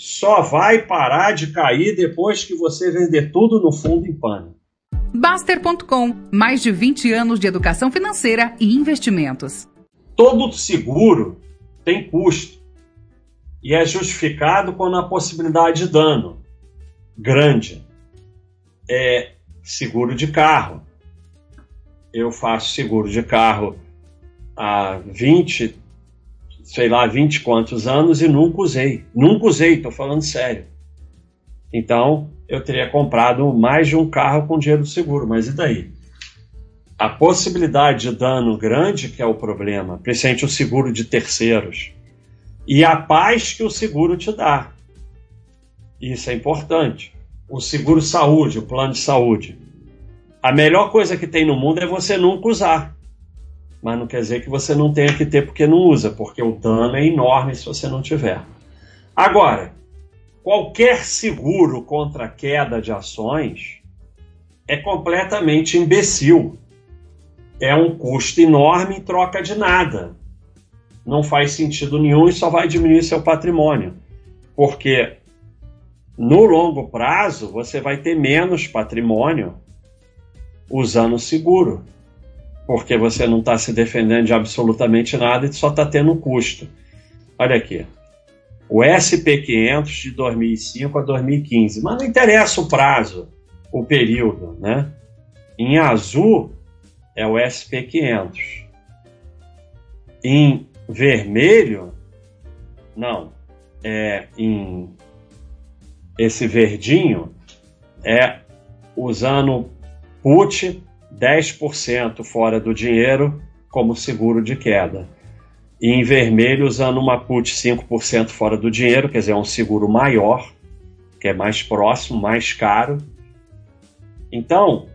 só vai parar de cair depois que você vender tudo no fundo em pânico. Baster.com mais de 20 anos de educação financeira e investimentos. Todo seguro tem custo e é justificado quando a possibilidade de dano grande. É seguro de carro. Eu faço seguro de carro há 20, sei lá, 20 quantos anos e nunca usei. Nunca usei, estou falando sério. Então, eu teria comprado mais de um carro com dinheiro do seguro, mas e daí? A possibilidade de dano grande que é o problema, principalmente o seguro de terceiros, e a paz que o seguro te dá. Isso é importante. O seguro saúde, o plano de saúde. A melhor coisa que tem no mundo é você nunca usar mas não quer dizer que você não tenha que ter porque não usa, porque o dano é enorme se você não tiver. Agora, qualquer seguro contra queda de ações é completamente imbecil. É um custo enorme em troca de nada. Não faz sentido nenhum e só vai diminuir seu patrimônio. Porque no longo prazo você vai ter menos patrimônio usando seguro porque você não está se defendendo de absolutamente nada e só está tendo custo. Olha aqui. O SP500 de 2005 a 2015. Mas não interessa o prazo, o período, né? Em azul é o SP500. Em vermelho, não. É em esse verdinho é usando put 10% fora do dinheiro como seguro de queda. E em vermelho, usando uma put 5% fora do dinheiro, quer dizer, é um seguro maior, que é mais próximo, mais caro. Então,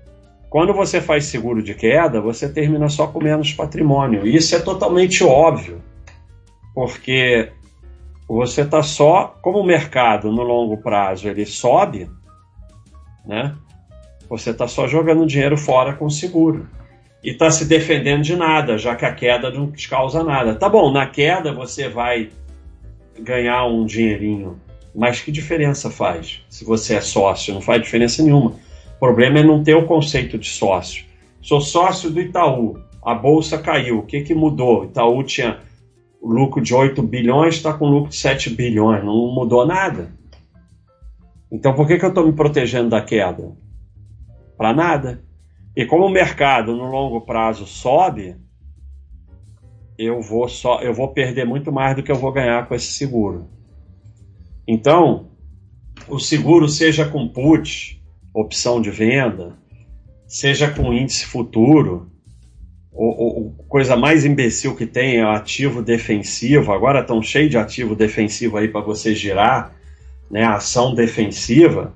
quando você faz seguro de queda, você termina só com menos patrimônio. Isso é totalmente óbvio, porque você está só, como o mercado no longo prazo ele sobe, né? Você está só jogando dinheiro fora com seguro. E está se defendendo de nada, já que a queda não te causa nada. Tá bom, na queda você vai ganhar um dinheirinho. Mas que diferença faz se você é sócio? Não faz diferença nenhuma. O problema é não ter o conceito de sócio. Sou sócio do Itaú, a bolsa caiu. O que, que mudou? Itaú tinha lucro de 8 bilhões, está com lucro de 7 bilhões. Não mudou nada. Então por que, que eu estou me protegendo da queda? Para nada. E como o mercado no longo prazo sobe, eu vou só eu vou perder muito mais do que eu vou ganhar com esse seguro. Então, o seguro seja com put, opção de venda, seja com índice futuro, ou, coisa mais imbecil que tem é ativo defensivo. Agora estão cheio de ativo defensivo aí para você girar, né? Ação defensiva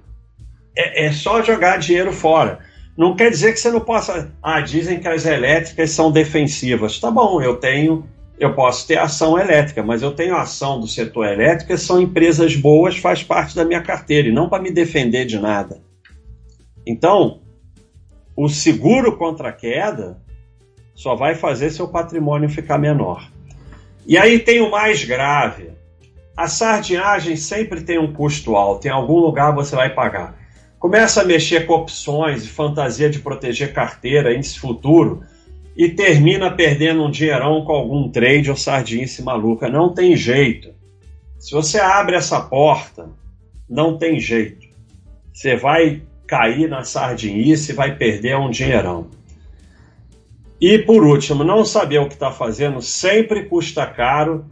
é, é só jogar dinheiro fora. Não quer dizer que você não possa. Ah, dizem que as elétricas são defensivas. Tá bom, eu tenho, eu posso ter ação elétrica, mas eu tenho ação do setor elétrico, são empresas boas, faz parte da minha carteira, e não para me defender de nada. Então, o seguro contra a queda só vai fazer seu patrimônio ficar menor. E aí tem o mais grave. A sardinhagem sempre tem um custo alto, em algum lugar você vai pagar começa a mexer com opções e fantasia de proteger carteira, índice futuro, e termina perdendo um dinheirão com algum trade ou sardinice maluca. Não tem jeito. Se você abre essa porta, não tem jeito. Você vai cair na sardinice e vai perder um dinheirão. E por último, não saber o que está fazendo sempre custa caro.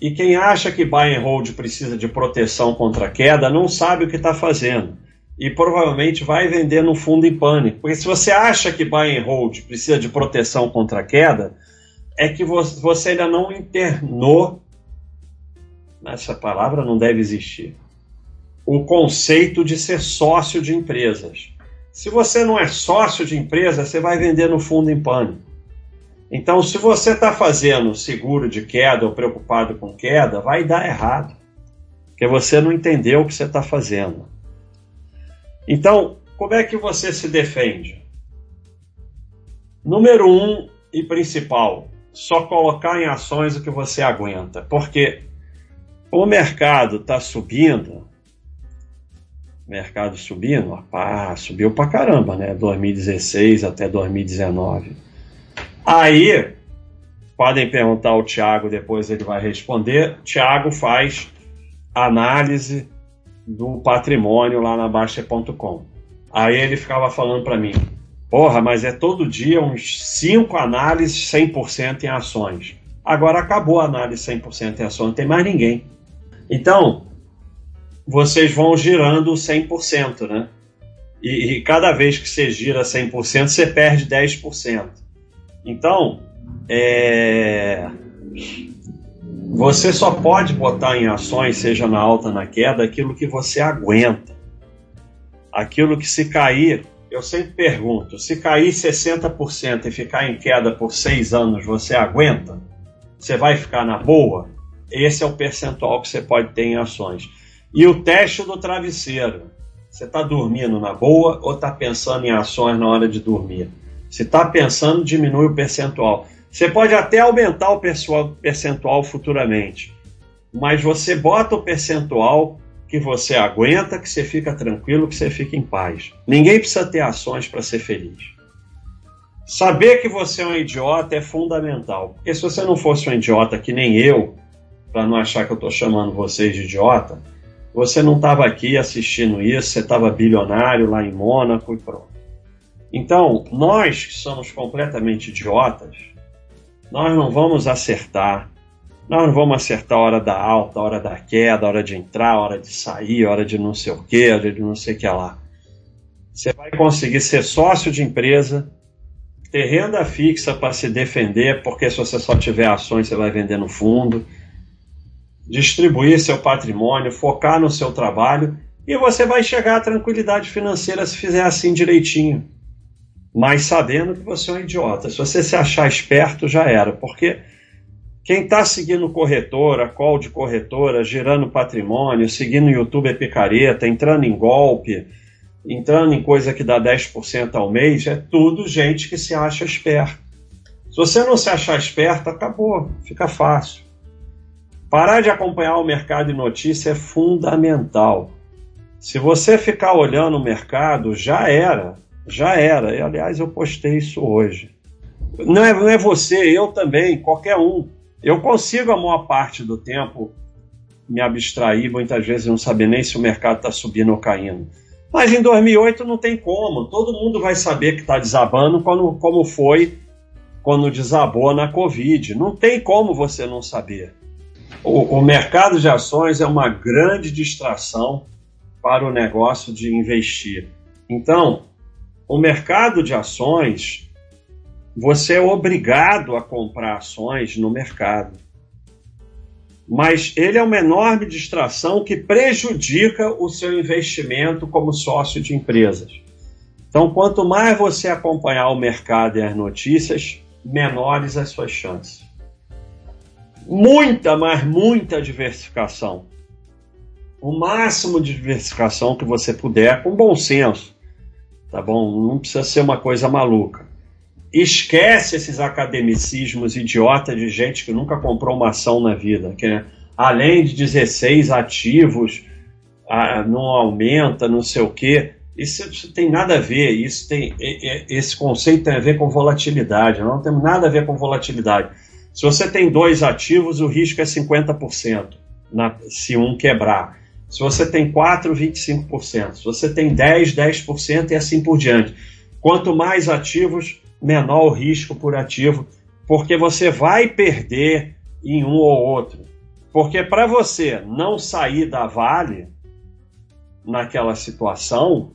E quem acha que buy and hold precisa de proteção contra queda não sabe o que está fazendo e provavelmente vai vender no fundo em pânico. Porque se você acha que buy and hold precisa de proteção contra queda, é que você ainda não internou, essa palavra não deve existir, o conceito de ser sócio de empresas. Se você não é sócio de empresa, você vai vender no fundo em pânico. Então, se você está fazendo seguro de queda ou preocupado com queda, vai dar errado. Porque você não entendeu o que você está fazendo. Então, como é que você se defende? Número um e principal, só colocar em ações o que você aguenta, porque o mercado está subindo, mercado subindo? Ah, subiu pra caramba, né? 2016 até 2019. Aí, podem perguntar ao Tiago, depois ele vai responder. Tiago faz análise do patrimônio lá na Baixa.com. Aí ele ficava falando para mim: Porra, mas é todo dia uns 5 análises 100% em ações. Agora acabou a análise 100% em ações, não tem mais ninguém. Então, vocês vão girando 100%, né? E, e cada vez que você gira 100%, você perde 10%. Então, é... você só pode botar em ações, seja na alta, na queda, aquilo que você aguenta. Aquilo que se cair, eu sempre pergunto, se cair 60% e ficar em queda por seis anos, você aguenta? Você vai ficar na boa? Esse é o percentual que você pode ter em ações. E o teste do travesseiro. Você está dormindo na boa ou está pensando em ações na hora de dormir? Se está pensando, diminui o percentual. Você pode até aumentar o percentual futuramente, mas você bota o percentual que você aguenta, que você fica tranquilo, que você fica em paz. Ninguém precisa ter ações para ser feliz. Saber que você é um idiota é fundamental, porque se você não fosse um idiota que nem eu, para não achar que eu estou chamando vocês de idiota, você não estava aqui assistindo isso, você estava bilionário lá em Mônaco e pronto. Então, nós que somos completamente idiotas, nós não vamos acertar. Nós não vamos acertar a hora da alta, a hora da queda, a hora de entrar, a hora de sair, a hora de não sei o que, a hora de não sei o que lá. Você vai conseguir ser sócio de empresa, ter renda fixa para se defender, porque se você só tiver ações, você vai vender no fundo distribuir seu patrimônio, focar no seu trabalho e você vai chegar à tranquilidade financeira se fizer assim direitinho. Mas sabendo que você é um idiota. Se você se achar esperto, já era. Porque quem está seguindo corretora, call de corretora, girando patrimônio, seguindo YouTube é picareta, entrando em golpe, entrando em coisa que dá 10% ao mês, é tudo gente que se acha esperto. Se você não se achar esperto, acabou, fica fácil. Parar de acompanhar o mercado e notícia é fundamental. Se você ficar olhando o mercado, já era, já era. E, aliás, eu postei isso hoje. Não é, não é você, eu também, qualquer um. Eu consigo a maior parte do tempo me abstrair, muitas vezes não saber nem se o mercado está subindo ou caindo. Mas em 2008 não tem como. Todo mundo vai saber que está desabando quando, como foi quando desabou na Covid. Não tem como você não saber o, o mercado de ações é uma grande distração para o negócio de investir. Então, o mercado de ações, você é obrigado a comprar ações no mercado. Mas ele é uma enorme distração que prejudica o seu investimento como sócio de empresas. Então, quanto mais você acompanhar o mercado e as notícias, menores as suas chances muita, mas muita diversificação. O máximo de diversificação que você puder, com bom senso, tá bom? Não precisa ser uma coisa maluca. Esquece esses academicismos idiotas de gente que nunca comprou uma ação na vida, que é, além de 16 ativos, ah, não aumenta, não sei o quê. Isso, isso, tem nada a ver, isso tem, esse conceito tem a ver com volatilidade, não tem nada a ver com volatilidade. Se você tem dois ativos, o risco é 50% na, se um quebrar. Se você tem 4, 25%. Se você tem 10, 10% e assim por diante. Quanto mais ativos, menor o risco por ativo, porque você vai perder em um ou outro. Porque para você não sair da Vale naquela situação,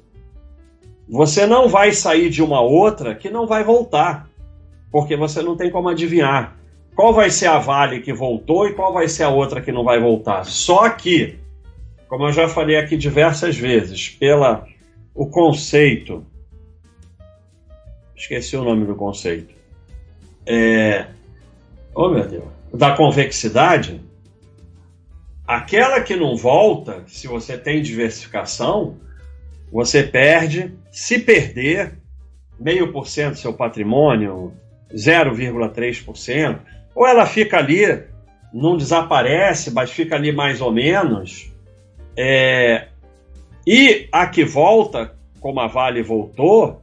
você não vai sair de uma outra que não vai voltar, porque você não tem como adivinhar qual vai ser a Vale que voltou e qual vai ser a outra que não vai voltar. Só que, como eu já falei aqui diversas vezes, pela o conceito, esqueci o nome do conceito, é, oh meu Deus, da convexidade, aquela que não volta, se você tem diversificação, você perde, se perder, meio por cento do seu patrimônio, 0,3%, ou ela fica ali, não desaparece, mas fica ali mais ou menos, é, E a que volta, como a Vale voltou,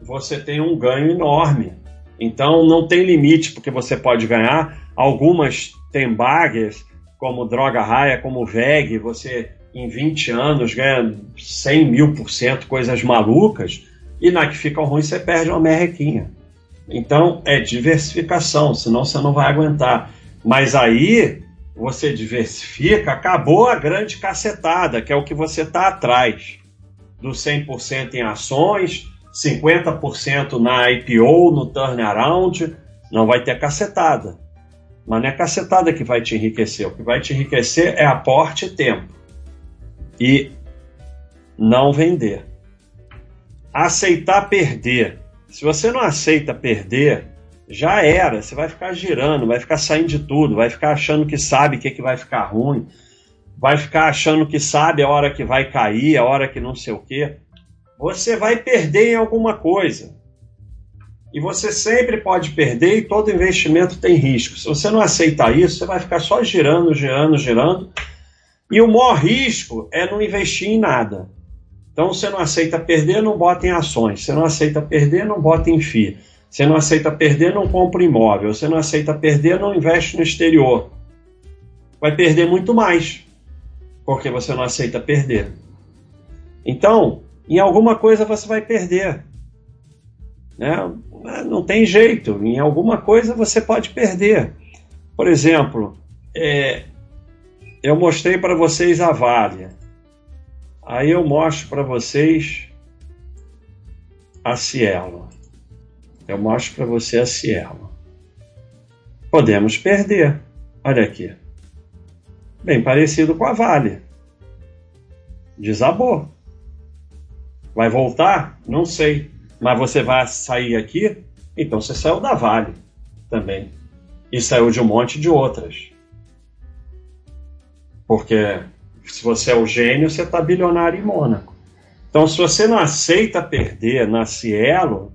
você tem um ganho enorme. Então não tem limite, porque você pode ganhar. Algumas têm baggers, como Droga Raia, como VEG, você em 20 anos ganha 100 mil por cento, coisas malucas, e na que fica ruim você perde uma merrequinha. Então é diversificação, senão você não vai aguentar. Mas aí você diversifica, acabou a grande cacetada, que é o que você está atrás. Do 100% em ações, 50% na IPO, no turnaround, não vai ter cacetada. Mas não é cacetada que vai te enriquecer. O que vai te enriquecer é aporte e tempo. E não vender. Aceitar perder. Se você não aceita perder, já era. Você vai ficar girando, vai ficar saindo de tudo, vai ficar achando que sabe o que, que vai ficar ruim, vai ficar achando que sabe a hora que vai cair, a hora que não sei o quê você vai perder em alguma coisa. E você sempre pode perder e todo investimento tem risco. Se você não aceitar isso, você vai ficar só girando, girando, girando. E o maior risco é não investir em nada. Então, você não aceita perder, não bota em ações. Você não aceita perder, não bota em FII. Você não aceita perder, não compra imóvel. Você não aceita perder, não investe no exterior. Vai perder muito mais, porque você não aceita perder. Então, em alguma coisa você vai perder. Né? Não tem jeito, em alguma coisa você pode perder. Por exemplo, é, eu mostrei para vocês a Vale. Aí eu mostro para vocês a Cielo. Eu mostro para você a Cielo. Podemos perder. Olha aqui. Bem parecido com a Vale. Desabou. Vai voltar? Não sei. Mas você vai sair aqui? Então você saiu da Vale também. E saiu de um monte de outras. Porque se você é o gênio, você está bilionário em Mônaco. Então, se você não aceita perder na Cielo,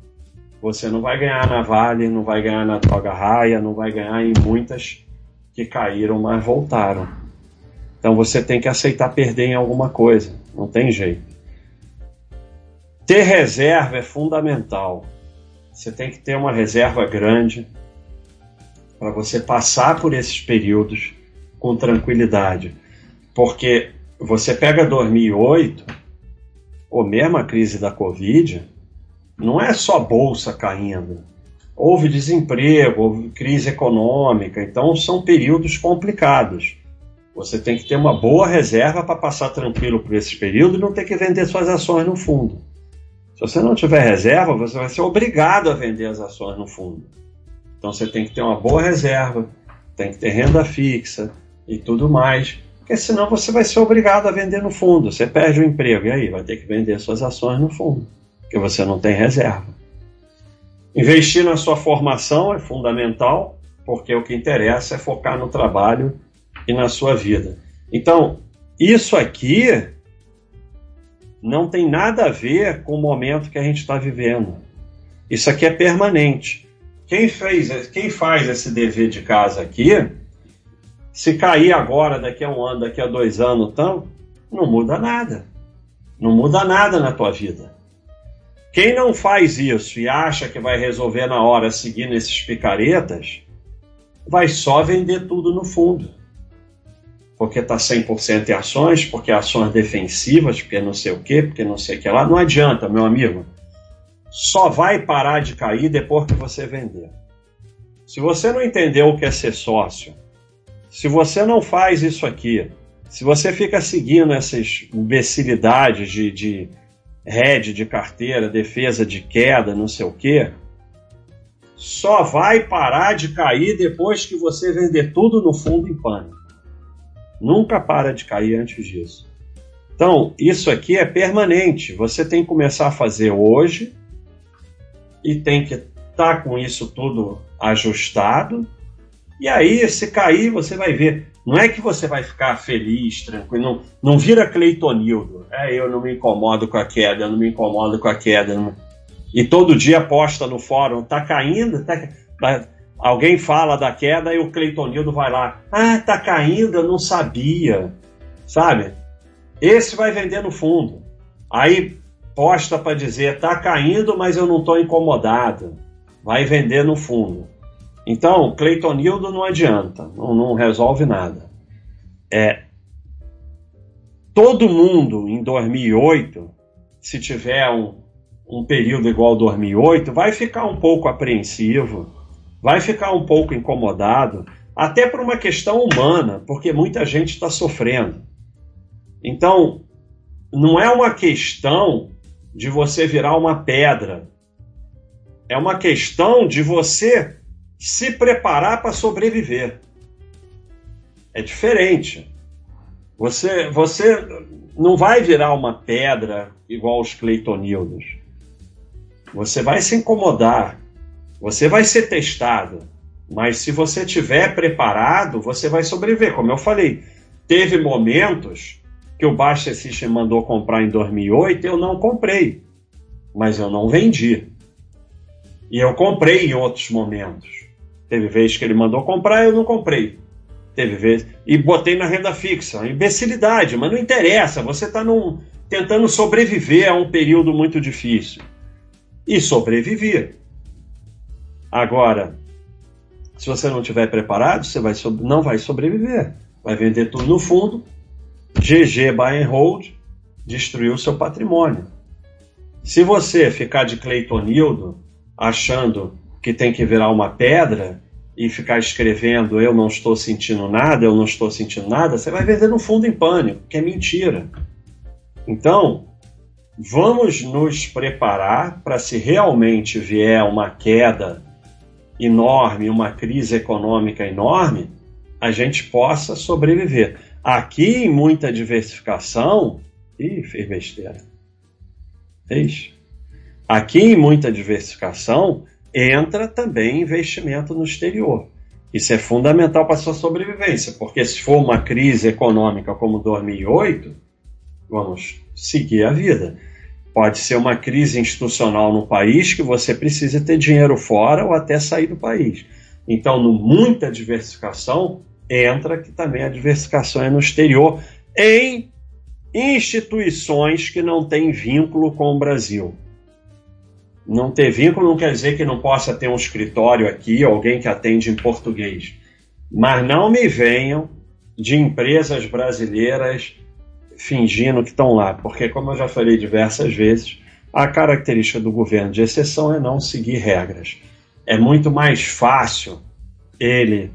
você não vai ganhar na Vale, não vai ganhar na Toga Raia, não vai ganhar em muitas que caíram, mas voltaram. Então você tem que aceitar perder em alguma coisa, não tem jeito. Ter reserva é fundamental. Você tem que ter uma reserva grande para você passar por esses períodos com tranquilidade. Porque você pega 2008, ou mesmo a crise da Covid, não é só bolsa caindo. Houve desemprego, houve crise econômica, então são períodos complicados. Você tem que ter uma boa reserva para passar tranquilo por esses períodos e não ter que vender suas ações no fundo. Se você não tiver reserva, você vai ser obrigado a vender as ações no fundo. Então você tem que ter uma boa reserva, tem que ter renda fixa e tudo mais, porque senão você vai ser obrigado a vender no fundo. Você perde o emprego e aí vai ter que vender suas ações no fundo, porque você não tem reserva. Investir na sua formação é fundamental, porque o que interessa é focar no trabalho e na sua vida. Então, isso aqui não tem nada a ver com o momento que a gente está vivendo. Isso aqui é permanente. Quem fez, quem faz esse dever de casa aqui, se cair agora, daqui a um ano, daqui a dois anos, então, não muda nada. Não muda nada na tua vida. Quem não faz isso e acha que vai resolver na hora seguindo esses picaretas, vai só vender tudo no fundo porque está 100% em ações, porque ações defensivas, porque não sei o quê, porque não sei o que lá. Não adianta, meu amigo. Só vai parar de cair depois que você vender. Se você não entendeu o que é ser sócio, se você não faz isso aqui, se você fica seguindo essas imbecilidades de, de head de carteira, defesa de queda, não sei o quê, só vai parar de cair depois que você vender tudo no fundo em pânico. Nunca para de cair antes disso. Então, isso aqui é permanente. Você tem que começar a fazer hoje e tem que estar tá com isso tudo ajustado. E aí, se cair, você vai ver. Não é que você vai ficar feliz, tranquilo. Não, não vira Cleitonildo. É, eu não me incomodo com a queda, eu não me incomodo com a queda. Não... E todo dia posta no fórum, tá caindo, tá, Alguém fala da queda e o Cleitonildo vai lá. Ah, tá caindo, eu não sabia. Sabe? Esse vai vender no fundo. Aí posta para dizer tá caindo, mas eu não estou incomodado. Vai vender no fundo. Então, Cleitonildo não adianta, não, não resolve nada. É, todo mundo em 2008, se tiver um, um período igual 2008, vai ficar um pouco apreensivo, vai ficar um pouco incomodado, até por uma questão humana, porque muita gente está sofrendo. Então, não é uma questão de você virar uma pedra, é uma questão de você se preparar para sobreviver. É diferente. Você, você não vai virar uma pedra igual os Cleitonildos. Você vai se incomodar. Você vai ser testado. Mas se você tiver preparado, você vai sobreviver. Como eu falei, teve momentos que o Baixa System mandou comprar em 2008, eu não comprei. Mas eu não vendi. E eu comprei em outros momentos. Teve vezes que ele mandou comprar, eu não comprei. Teve. E botei na renda fixa. Imbecilidade, mas não interessa. Você está tentando sobreviver a um período muito difícil. E sobreviver. Agora, se você não estiver preparado, você vai não vai sobreviver. Vai vender tudo no fundo. GG buy and hold, destruiu seu patrimônio. Se você ficar de Cleitonildo achando que tem que virar uma pedra, e ficar escrevendo eu não estou sentindo nada, eu não estou sentindo nada, você vai vender no fundo em pânico, que é mentira. Então, vamos nos preparar para se realmente vier uma queda enorme, uma crise econômica enorme, a gente possa sobreviver. Aqui, em muita diversificação, ih, fez besteira. Fez. Aqui, em muita diversificação, entra também investimento no exterior. Isso é fundamental para a sua sobrevivência, porque se for uma crise econômica como 2008, vamos seguir a vida. Pode ser uma crise institucional no país que você precisa ter dinheiro fora ou até sair do país. Então, no muita diversificação, entra que também a diversificação é no exterior, em instituições que não têm vínculo com o Brasil. Não ter vínculo não quer dizer que não possa ter um escritório aqui, alguém que atende em português. Mas não me venham de empresas brasileiras fingindo que estão lá, porque, como eu já falei diversas vezes, a característica do governo de exceção é não seguir regras. É muito mais fácil ele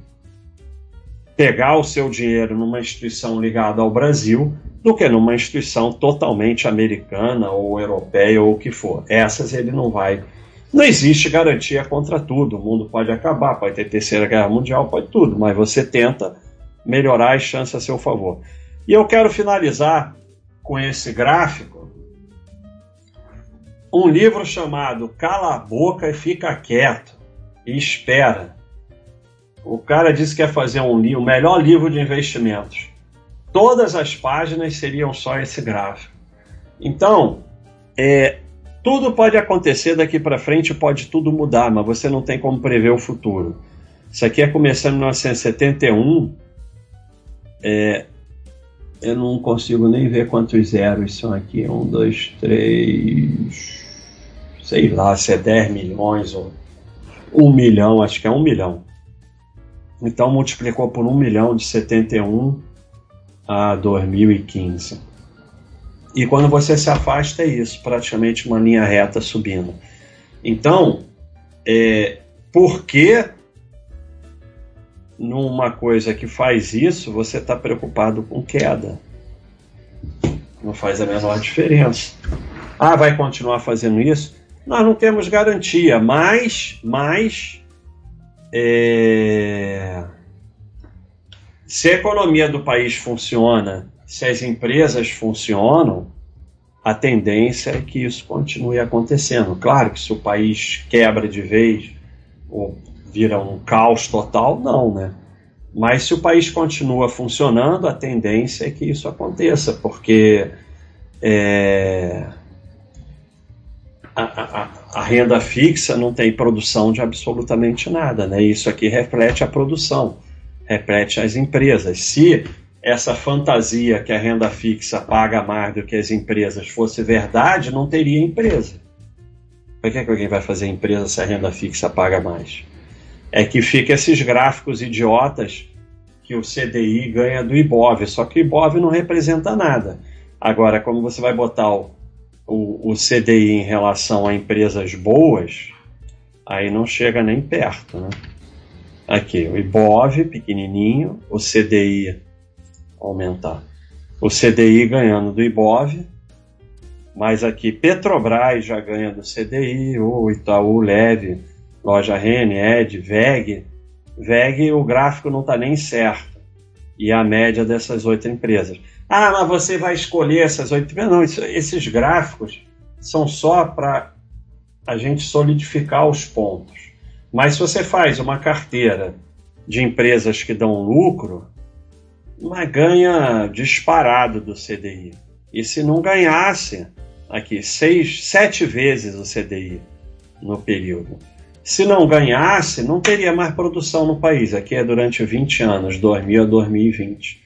pegar o seu dinheiro numa instituição ligada ao Brasil do que numa instituição totalmente americana ou europeia ou o que for. Essas ele não vai. Não existe garantia contra tudo. O mundo pode acabar, pode ter terceira guerra mundial, pode tudo, mas você tenta melhorar as chances a seu favor. E eu quero finalizar com esse gráfico. Um livro chamado Cala a Boca e Fica Quieto e Espera. O cara disse que quer fazer um o melhor livro de investimentos todas as páginas seriam só esse gráfico. Então, é, tudo pode acontecer daqui para frente, pode tudo mudar, mas você não tem como prever o futuro. Isso aqui é começando em 1971. É, eu não consigo nem ver quantos zeros são aqui. Um, dois, três. Sei lá se é 10 milhões ou um milhão, acho que é um milhão. Então multiplicou por um milhão de 71 a 2015. E quando você se afasta, é isso, praticamente uma linha reta subindo. Então, é, por que numa coisa que faz isso você está preocupado com queda? Não faz a menor diferença. Ah, vai continuar fazendo isso? Nós não temos garantia, mas, mas é, se a economia do país funciona, se as empresas funcionam, a tendência é que isso continue acontecendo. Claro que se o país quebra de vez ou vira um caos total, não, né? Mas se o país continua funcionando, a tendência é que isso aconteça, porque é, a, a, a, renda fixa não tem produção de absolutamente nada, né? Isso aqui reflete a produção repete as empresas. Se essa fantasia que a renda fixa paga mais do que as empresas fosse verdade, não teria empresa. Por que, que alguém vai fazer empresa se a renda fixa paga mais? É que fica esses gráficos idiotas que o CDI ganha do IBOV, só que o IBOV não representa nada. Agora, como você vai botar o, o, o CDI em relação a empresas boas, aí não chega nem perto, né? Aqui, o IBOV pequenininho, o CDI aumentar. O CDI ganhando do IBOV, mas aqui Petrobras já ganha do CDI, o Itaú Leve, Loja Rene, Ed, VEG. VEG o gráfico não está nem certo. E a média dessas oito empresas. Ah, mas você vai escolher essas oito empresas. Não, isso, esses gráficos são só para a gente solidificar os pontos. Mas se você faz uma carteira de empresas que dão lucro, mas ganha disparado do CDI. E se não ganhasse, aqui, seis, sete vezes o CDI no período. Se não ganhasse, não teria mais produção no país. Aqui é durante 20 anos, 2000 a 2020.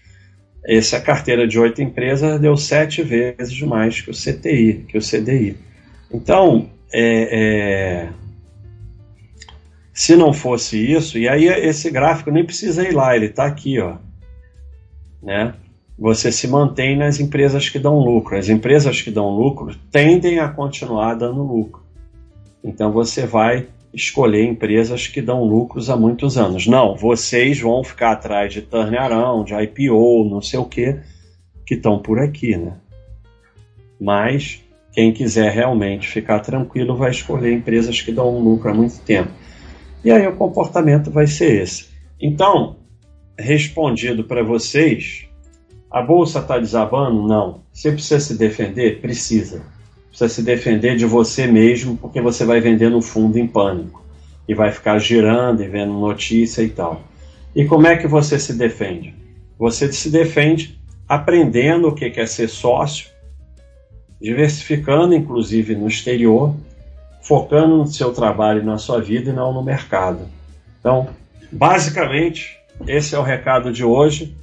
Essa carteira de oito empresas deu sete vezes mais que o CTI, que o CDI. Então, é, é, se não fosse isso, e aí esse gráfico nem precisa ir lá, ele está aqui, ó né? Você se mantém nas empresas que dão lucro. As empresas que dão lucro tendem a continuar dando lucro. Então você vai escolher empresas que dão lucros há muitos anos. Não, vocês vão ficar atrás de turnaround, de IPO, não sei o que, que estão por aqui, né? Mas quem quiser realmente ficar tranquilo vai escolher empresas que dão lucro há muito tempo. E aí o comportamento vai ser esse. Então, respondido para vocês, a bolsa está desabando? Não. Você precisa se defender? Precisa. Precisa se defender de você mesmo, porque você vai vender no fundo em pânico. E vai ficar girando e vendo notícia e tal. E como é que você se defende? Você se defende aprendendo o que é ser sócio, diversificando inclusive no exterior, focando no seu trabalho na sua vida e não no mercado. Então, basicamente, esse é o recado de hoje.